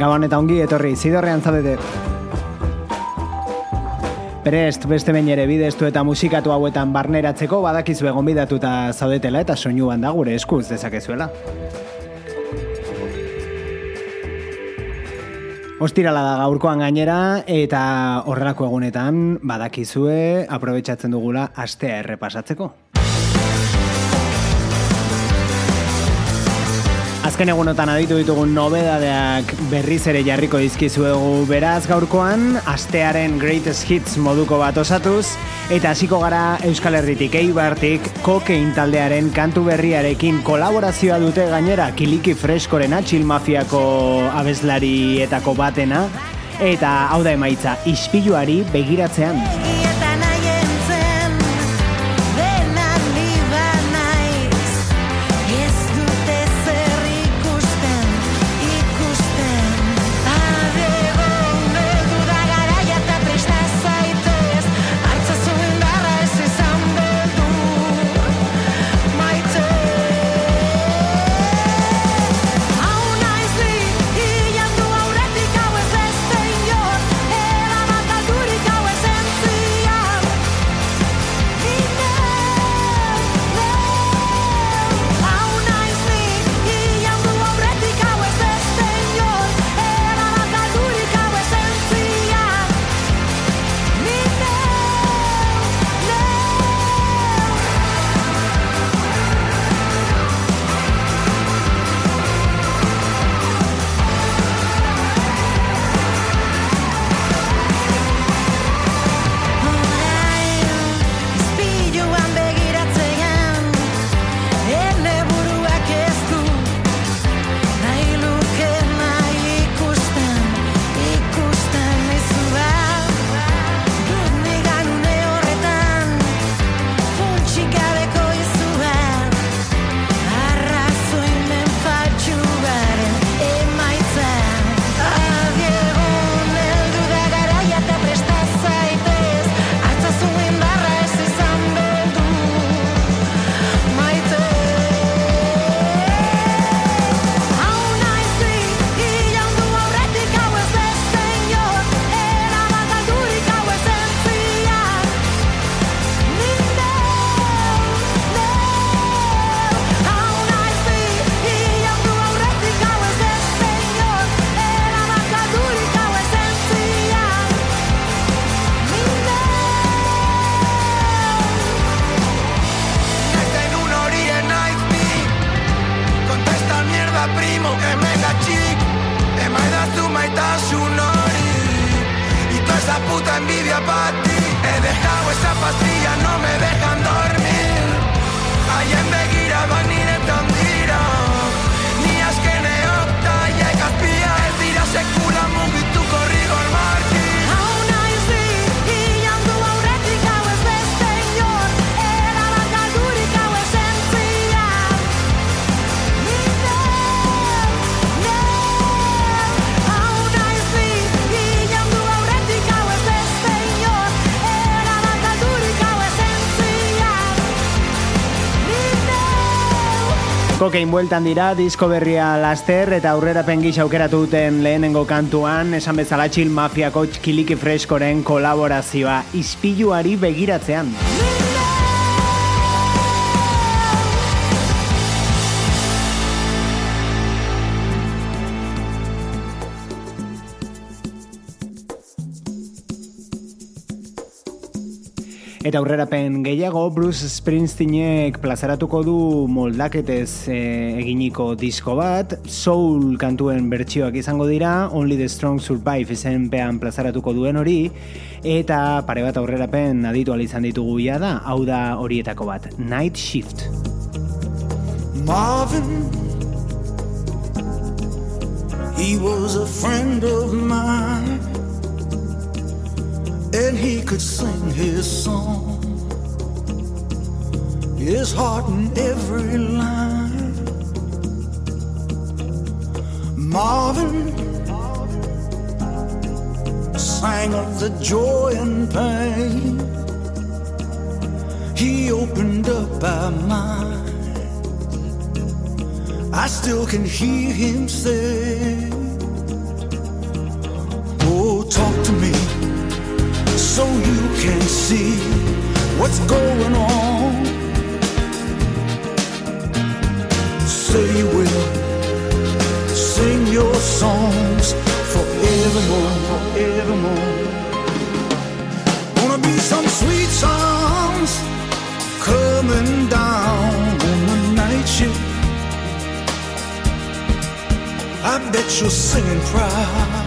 Gabon eta ongi etorri, zidorrean zaudete. Prest, beste bain ere bidestu eta musikatu hauetan barneratzeko badakizu egon bidatuta zaudetela eta soinu da gure eskuz dezakezuela. Ostirala da gaurkoan gainera eta horrelako egunetan badakizue aprobetsatzen dugula astea errepasatzeko. Azken egunotan aditu ditugun nobedadeak berriz ere jarriko dizkizuegu beraz gaurkoan, astearen greatest hits moduko bat osatuz, eta hasiko gara Euskal Herritik eibartik kokein taldearen kantu berriarekin kolaborazioa dute gainera kiliki freskoren atxil mafiako abeslarietako batena, eta hau da emaitza, ispiluari begiratzean. Kokein bueltan dira, disko berria laster eta aurrera pengis aukeratu duten lehenengo kantuan, esan bezala txil mafiako txkiliki freskoren kolaborazioa, ispiluari begiratzean. Eta aurrerapen gehiago, Bruce Springsteenek plazaratuko du moldaketez e, eginiko disko bat, soul kantuen bertsioak izango dira, Only the Strong Survive izenpean plazaratuko duen hori, eta pare bat aurrerapen aditu izan ditugu da, hau da horietako bat, Night Shift. Marvin He was a friend of mine and he could sing his song, his heart in every line. Marvin sang of the joy and pain. He opened up our mind. I still can hear him say, Oh, talk to me so you can see what's going on. Say you will sing your songs forevermore, forevermore. Gonna be some sweet songs coming down on the night shift. I bet you're singing proud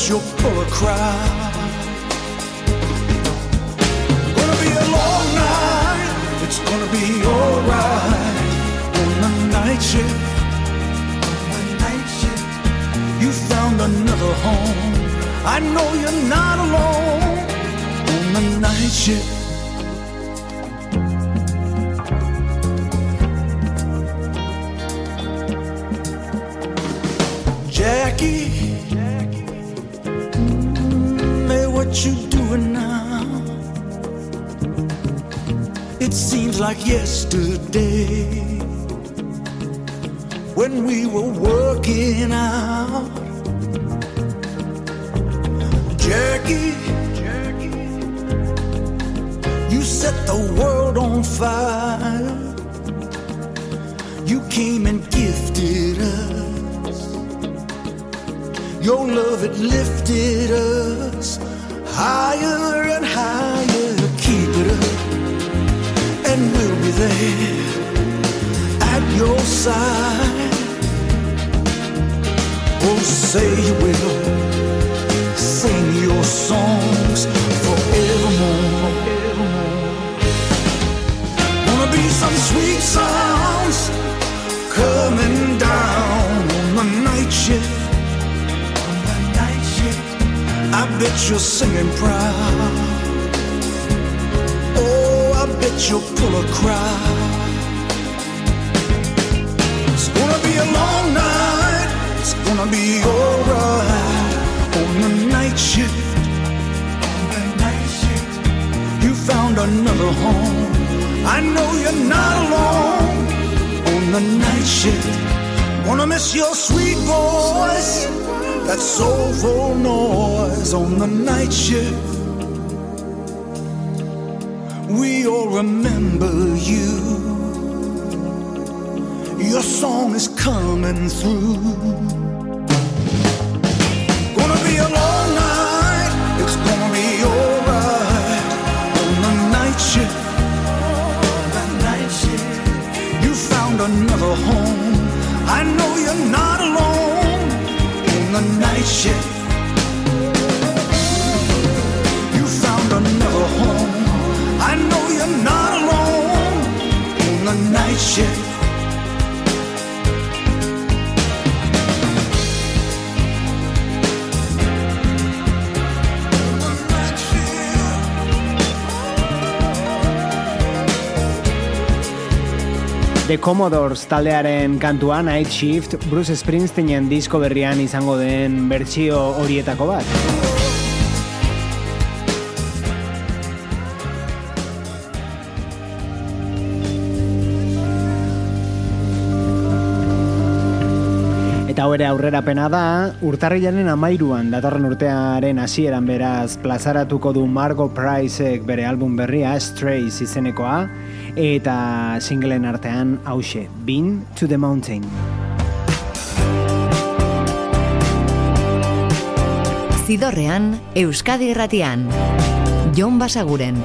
bet you'll pull a crowd. Gonna be a long night, it's gonna be alright on the night shift. On the night shift, you found another home. I know you're not alone on the night shift. What you're doing now? It seems like yesterday when we were working out. Jackie, Jackie, you set the world on fire. You came and gifted us. Your love, it lifted us higher and higher. Keep it up, and we'll be there at your side. Oh, say you will sing your songs forevermore. Wanna be some sweet sounds coming down on the night shift I bet you're singing proud. Oh, I bet you'll pull a crowd. It's gonna be a long night. It's gonna be alright on the night shift. On the night shift, you found another home. I know you're not alone on the night shift. Wanna miss your sweet voice that soulful noise on the night shift. We all remember you. Your song is coming through. Gonna be a long night, it's gonna be alright on the night shift. On the night shift. You found another home. I know you're not the night shift. You found another home. I know you're not alone in the night shift. The Commodores taldearen kantua Night Shift Bruce Springsteenen disko berrian izango den bertsio horietako bat. Hau ere aurrera pena da, urtarrilaren amairuan datorren urtearen hasieran beraz plazaratuko du Margot Priceek bere album berria Strays izenekoa, eta singleen artean hause, Been to the Mountain. Zidorrean, Euskadi Erratian. Jon Basaguren.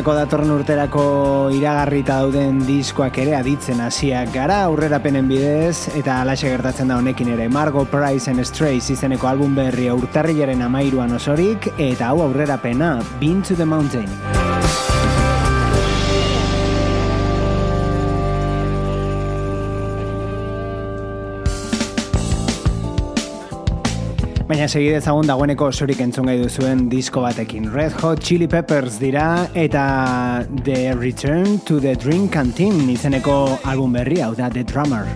Dagoeneko datorren urterako iragarrita dauden diskoak ere aditzen hasiak gara aurrerapenen bidez eta alaxe gertatzen da honekin ere Margo Price and Strays izeneko album berria urtarrilaren amairuan osorik eta hau aurrerapena Been to the Mountain. Baina segide ezagun dagoeneko osorik entzun gai duzuen disko batekin. Red Hot Chili Peppers dira eta The Return to the Drink Canteen izeneko album berri hau da The Drummer.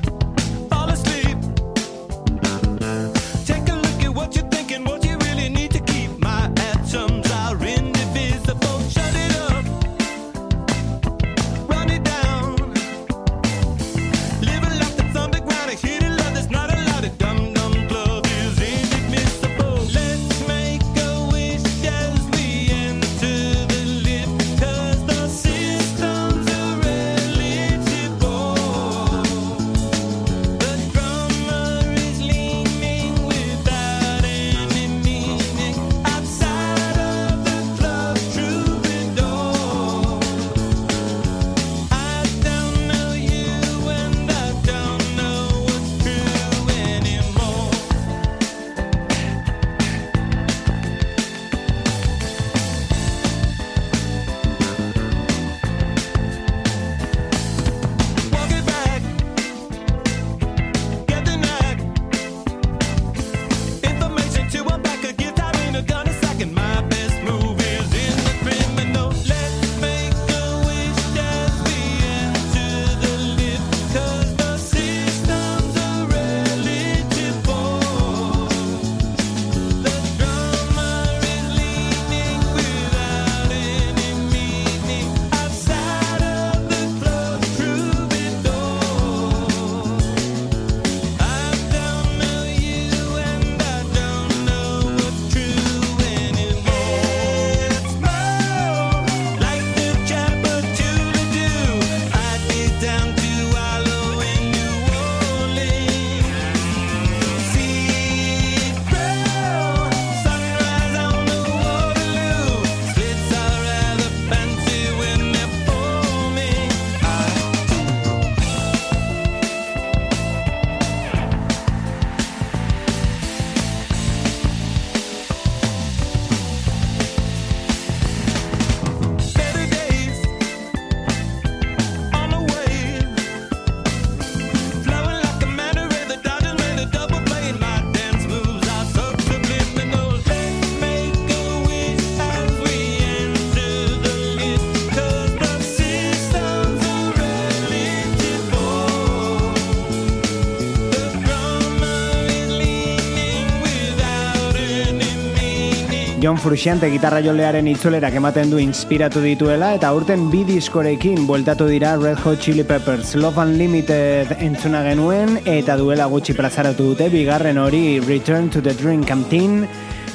John Frusciante gitarra jolearen itzulerak ematen du inspiratu dituela eta urten bi diskorekin bueltatu dira Red Hot Chili Peppers. Love Unlimited entzuna genuen eta duela gutxi plazaratu dute bigarren hori Return to the Drink Canteen.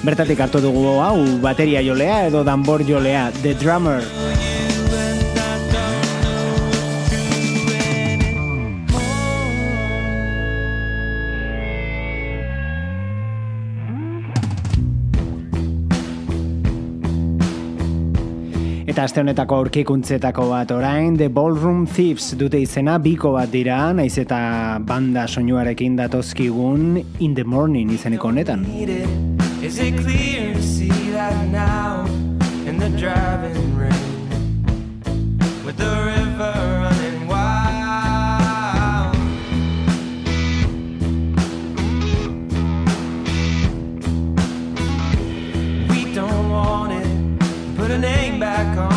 Bertatik hartu dugu hau bateria jolea edo danbor jolea The Drummer Eta aste honetako aurkikuntzetako bat orain, The Ballroom Thieves dute izena biko bat dira, naiz eta banda soinuarekin datozkigun In the Morning izeneko honetan. Is it clear to see that now in the driving rain with the river sun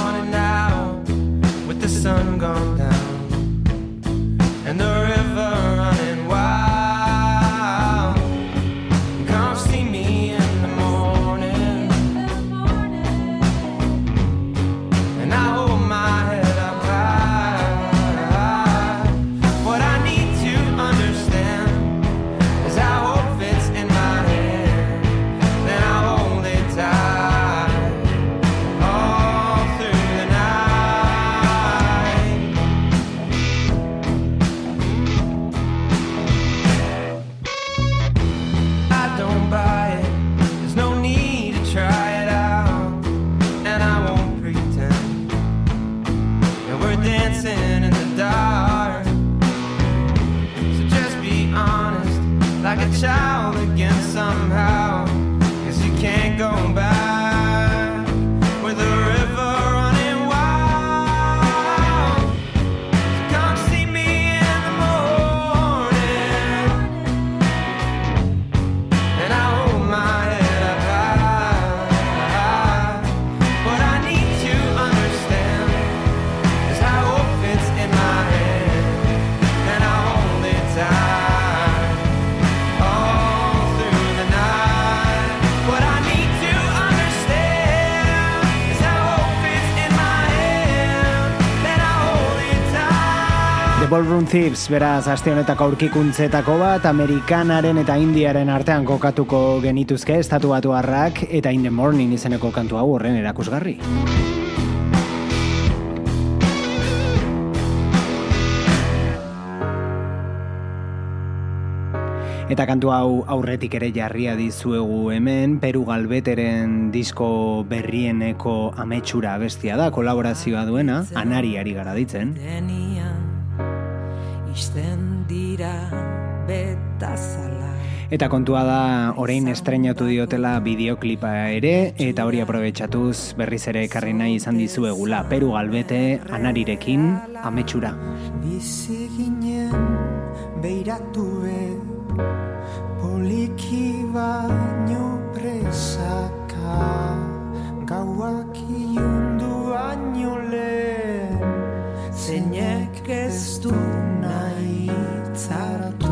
Ballroom Thieves, beraz, aste honetako aurkikuntzetako bat, Amerikanaren eta Indiaren artean kokatuko genituzke, estatu batu harrak, eta In the Morning izeneko kantu hau horren erakusgarri. Eta kantu hau aurretik ere jarria dizuegu hemen, Peru Galbeteren disko berrieneko ametsura bestia da, kolaborazioa duena, anari ari gara ditzen. Eta kontua da, orain estrenatu diotela bideoklipa ere, eta hori aprobetsatuz berriz ere ekarri nahi izan dizuegula, Peru Galbete anarirekin ametsura. Bizi ginen, beiratu poliki baino presaka. Gauak iundu baino lehen zeinek ez du nahi zartu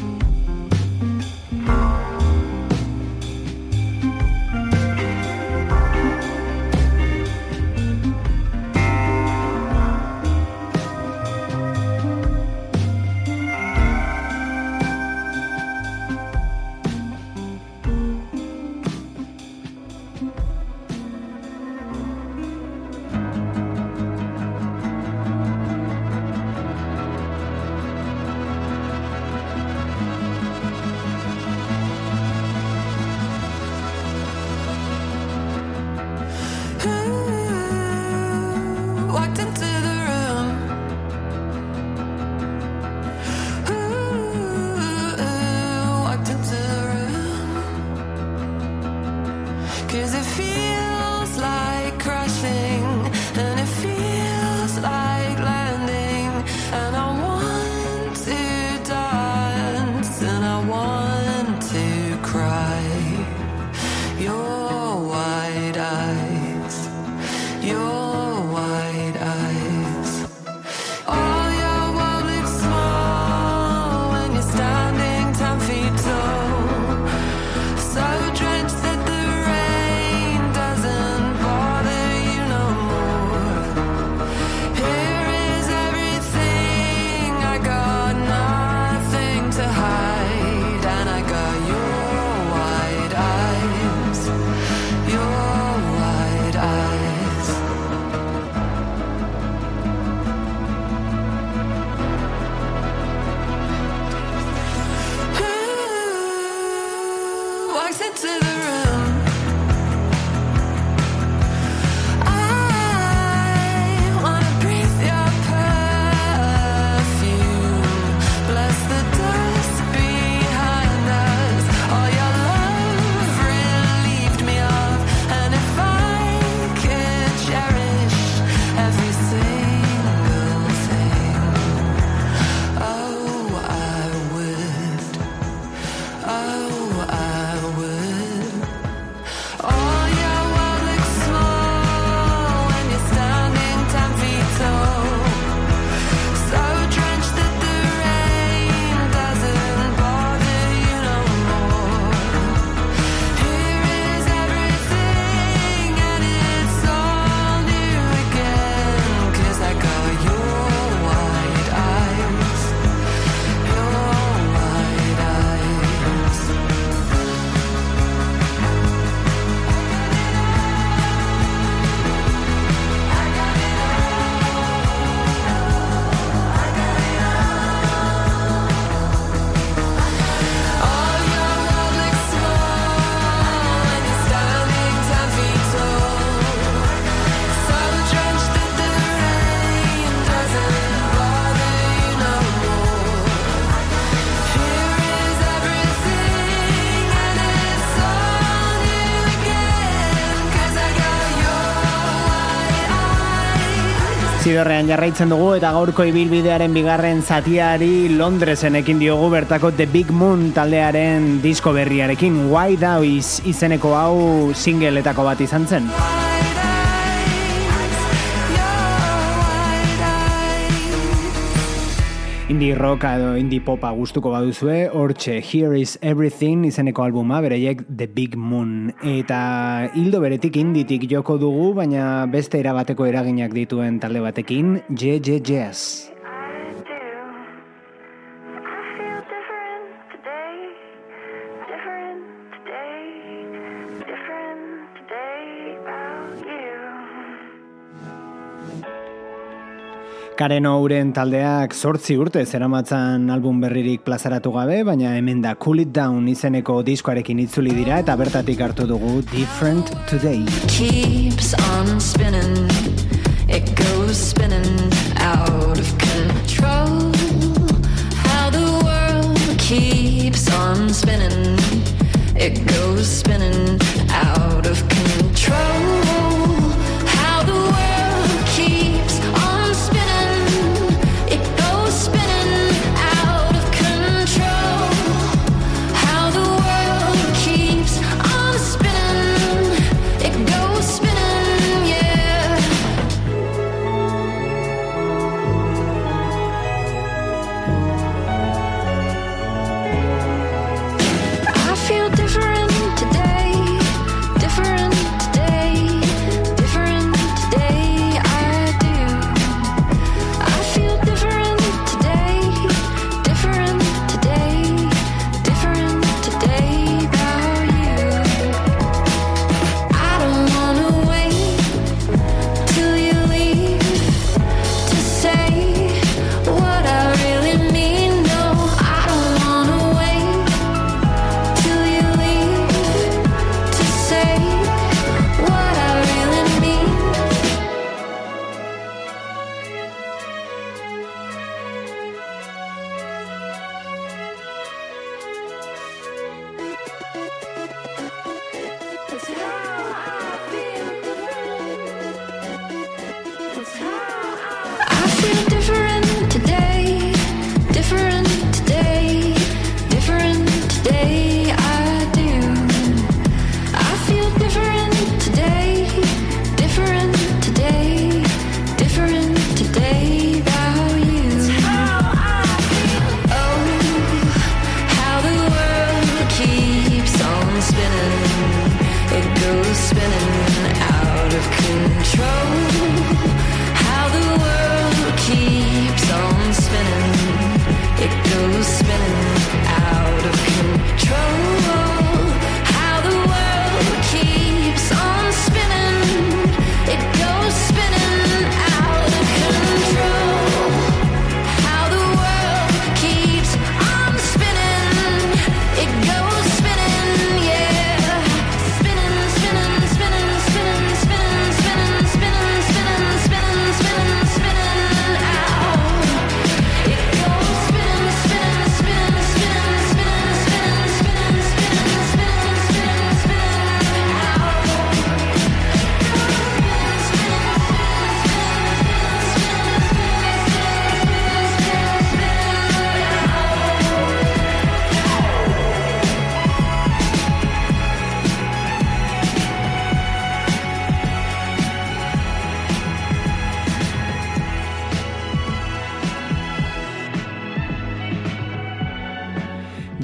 I Zidorrean jarraitzen dugu eta gaurko ibilbidearen bigarren zatiari Londresen ekin diogu bertako The Big Moon taldearen disko berriarekin Why Thou izeneko hau singeletako bat izan zen. Indie rock edo indie popa gustuko baduzue, hortxe Here is Everything izeneko albuma, bereiek The Big Moon. Eta hildo beretik inditik joko dugu, baina beste erabateko eraginak dituen talde batekin, JJ Jazz. Karen Ouren taldeak sortzi urte zeramatzan album berririk plazaratu gabe, baina hemen da Cool It Down izeneko diskoarekin itzuli dira eta bertatik hartu dugu Different Today. Keeps on spinning, it goes spinning out of control. How the world keeps on spinning, it goes spinning out of control.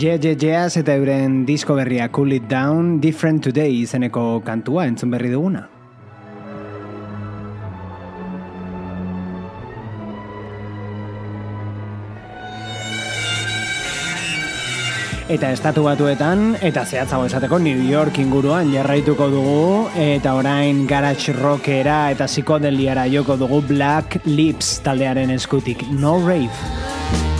JJ Jazz eta euren disko berria Cool It Down Different Today izeneko kantua entzun berri duguna. Eta estatu batuetan, eta zehatzago esateko New York inguruan jarraituko dugu, eta orain garage rockera eta psikodeliara joko dugu Black Lips taldearen eskutik, No Rave.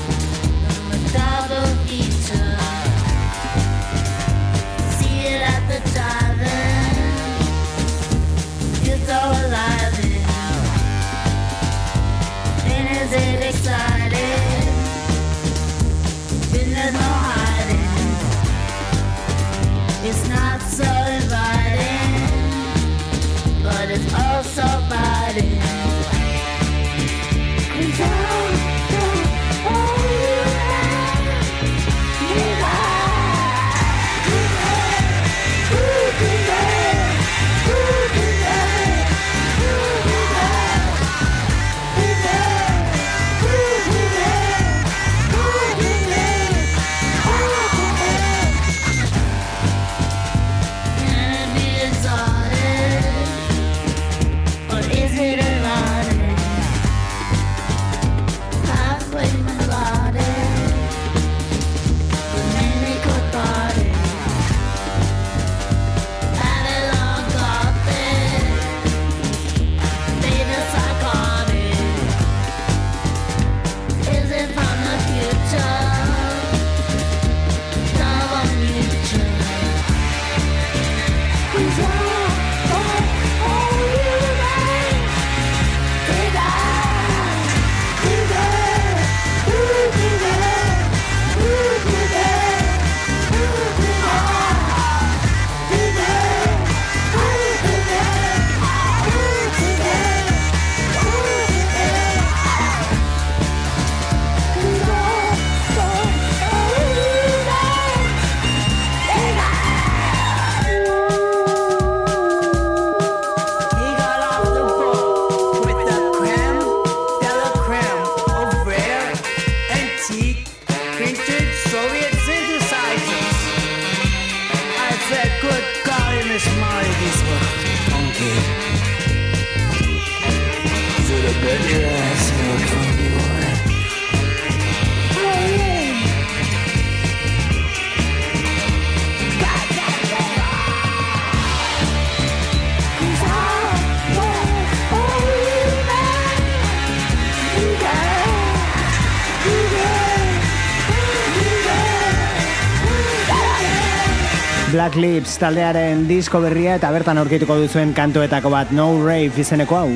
Black Lips taldearen disko berria eta bertan aurkituko duzuen kantuetako bat No Rave izeneko hau.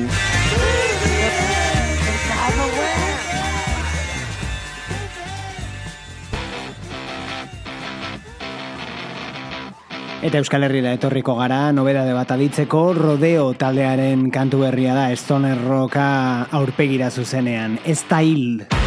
Eta Euskal Herriera etorriko gara, nobeda de bat aditzeko, rodeo taldearen kantu berria da, Stoner Rocka aurpegira zuzenean, Style. Style.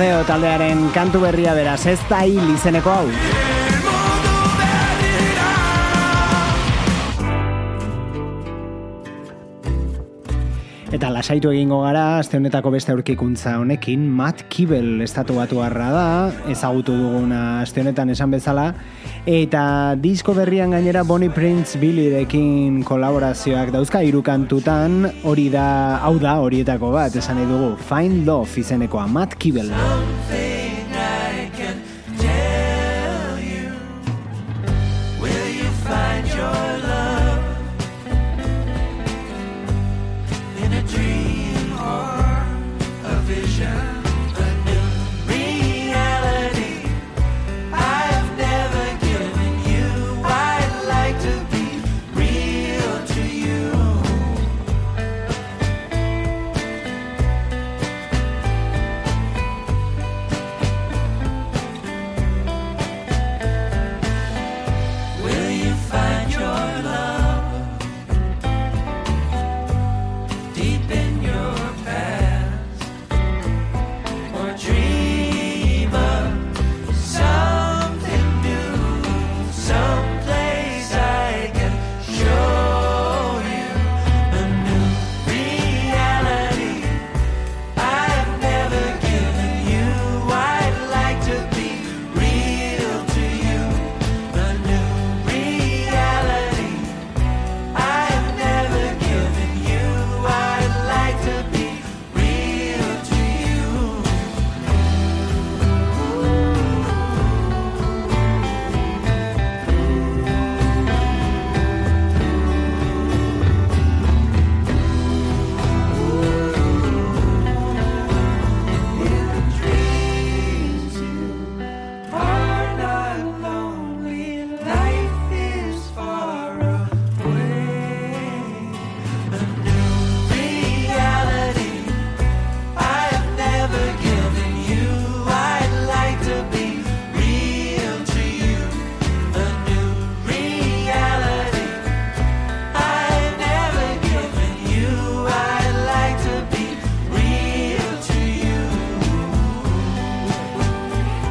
Rodeo taldearen kantu berria beraz, ez da hil izeneko hau. Eta lasaitu egingo gara, azte honetako beste aurkikuntza honekin, Matt Kibel estatu batu harra da, ezagutu duguna azte honetan esan bezala, Eta disko berrian gainera Bonnie Prince Billy dekin kolaborazioak dauzka irukantutan hori da, hau da horietako bat, esan dugu. Find Love izenekoa, Matt Kibel.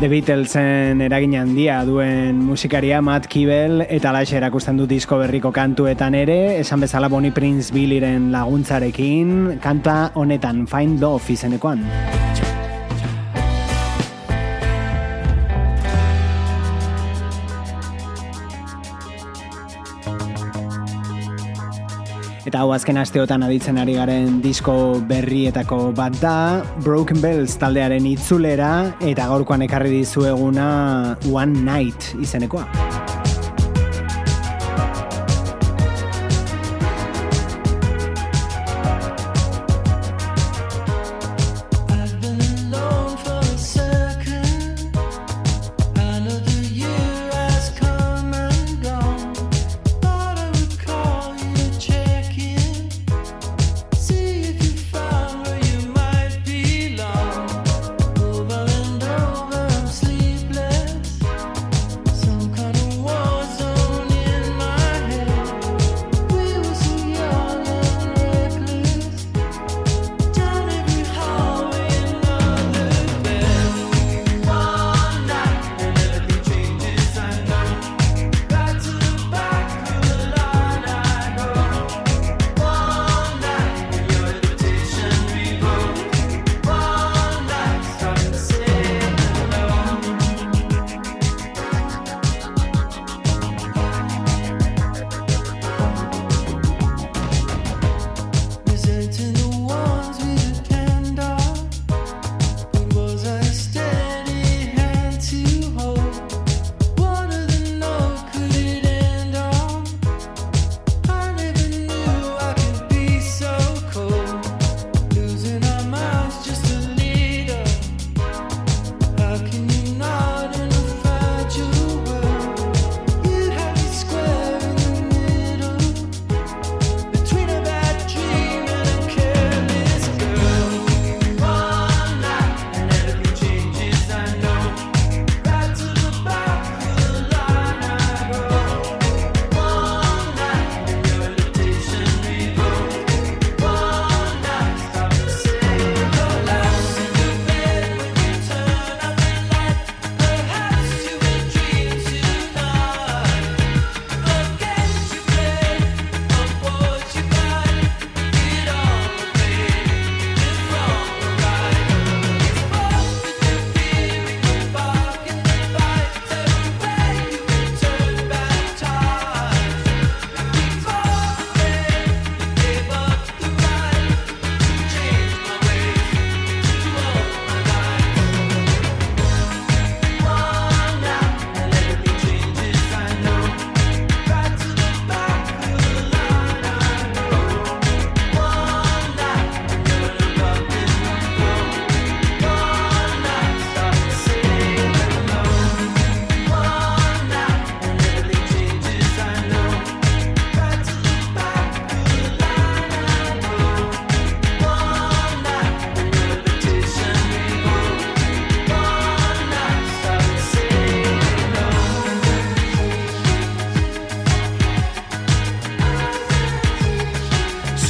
Beatlesen eragin handia duen musikaria Matt Kibel eta laxe erakusten du disko berriko kantuetan ere, esan bezala Bonnie Prince Billyren laguntzarekin, kanta honetan Find Love izenekoan. Eta hau azken asteotan aditzen ari garen disko berrietako bat da, Broken Bells taldearen itzulera, eta gaurkoan ekarri dizueguna One Night izenekoa.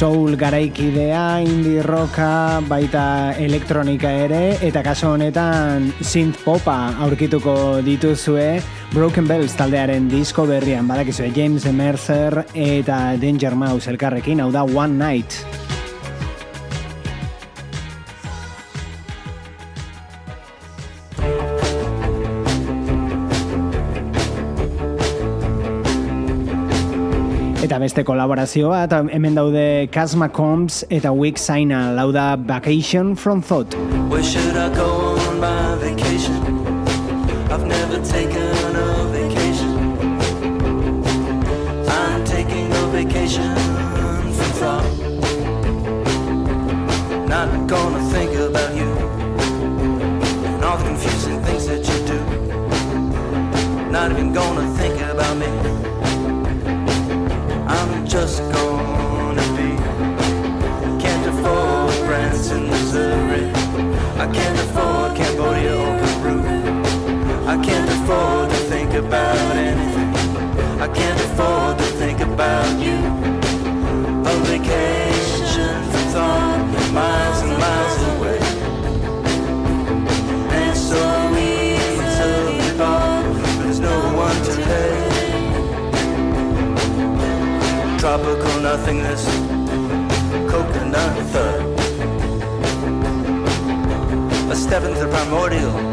Soul garaikidea, indie rocka, baita elektronika ere, eta kaso honetan synth popa aurkituko dituzue Broken Bells taldearen disko berrian, badakizue James Mercer eta Danger Mouse elkarrekin, hau da One Night. Beste kolaborazio bat, hemen daude Kazma Combs eta Wick Saina, lauda Vacation from Thought. Where should I go on my vacation? I've never taken about anything. I can't afford to think about you. A vacation for thought, miles and miles away. And so easy to be bought, but there's no one to pay. Tropical nothingness, coconut thud. A step into the primordial.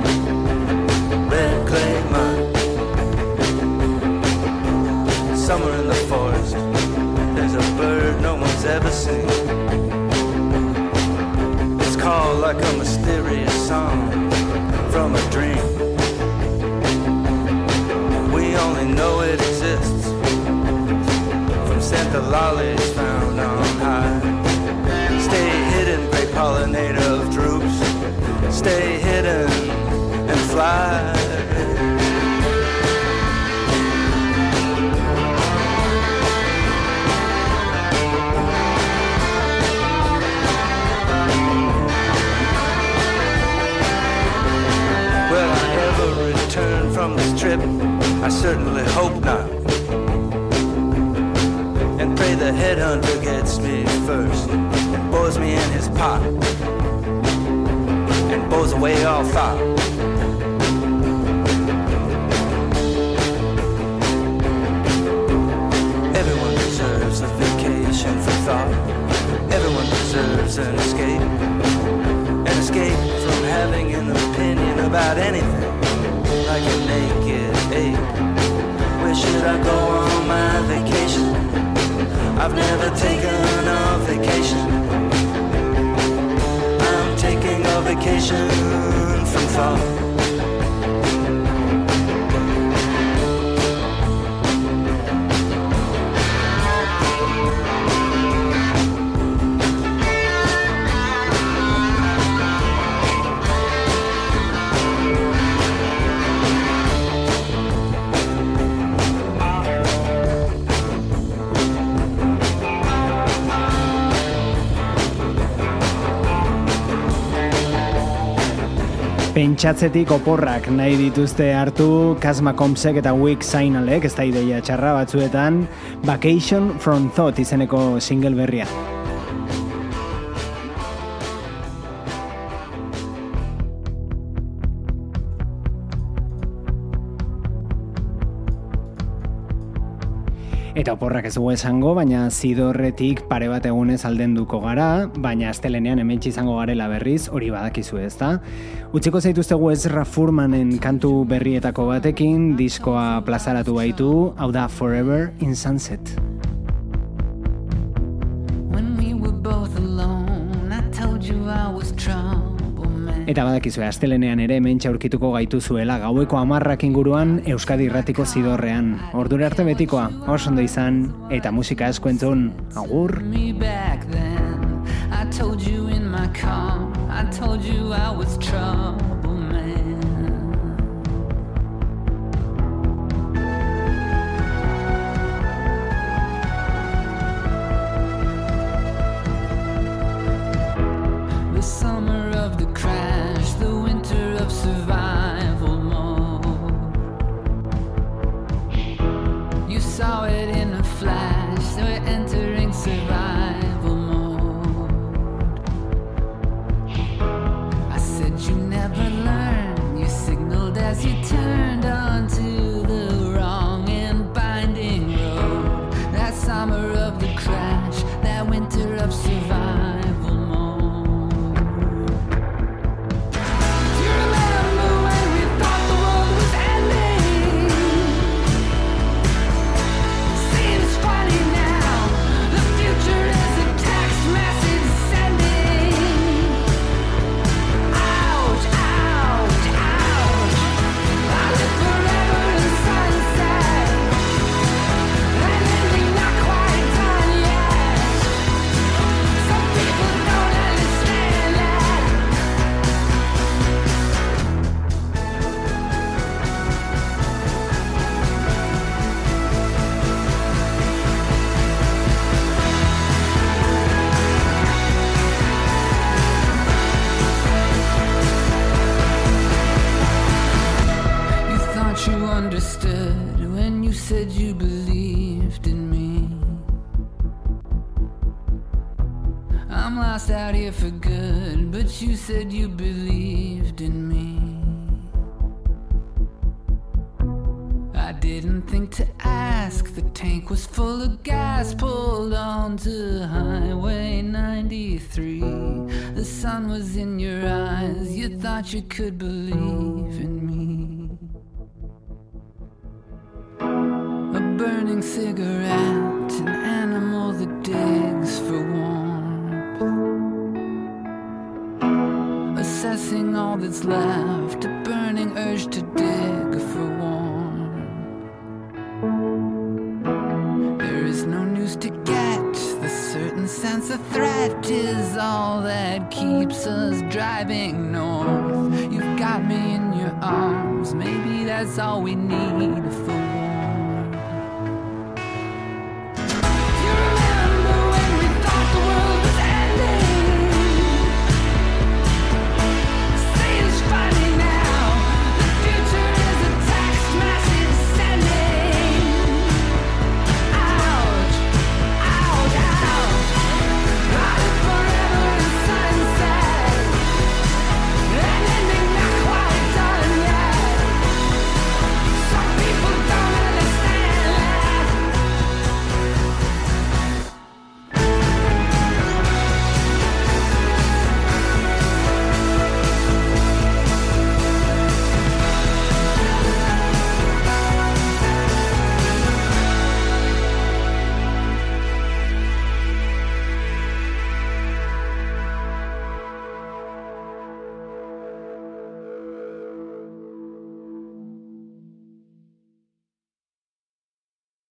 Pentsatzetik oporrak nahi dituzte hartu Kasma Komsek eta Wick Zainalek, ez da ideia txarra batzuetan, Vacation from Thought izeneko single berria. Eta oporrak ez dugu esango, baina zidorretik pare bat egunez aldenduko gara, baina astelenean hemen izango garela berriz, hori badakizu ez da. Utsiko zaituztegu ez Furmanen kantu berrietako batekin, diskoa plazaratu baitu, hau da Forever in Sunset. Eta badakizu astelenean ere hemen aurkituko gaitu zuela gaueko amarrak inguruan Euskadi Irratiko zidorrean. Ordura arte betikoa, oso ondo izan, eta musika asko entzun, agur! I told you in my car, I told you I was trouble in your eyes, you thought you could believe in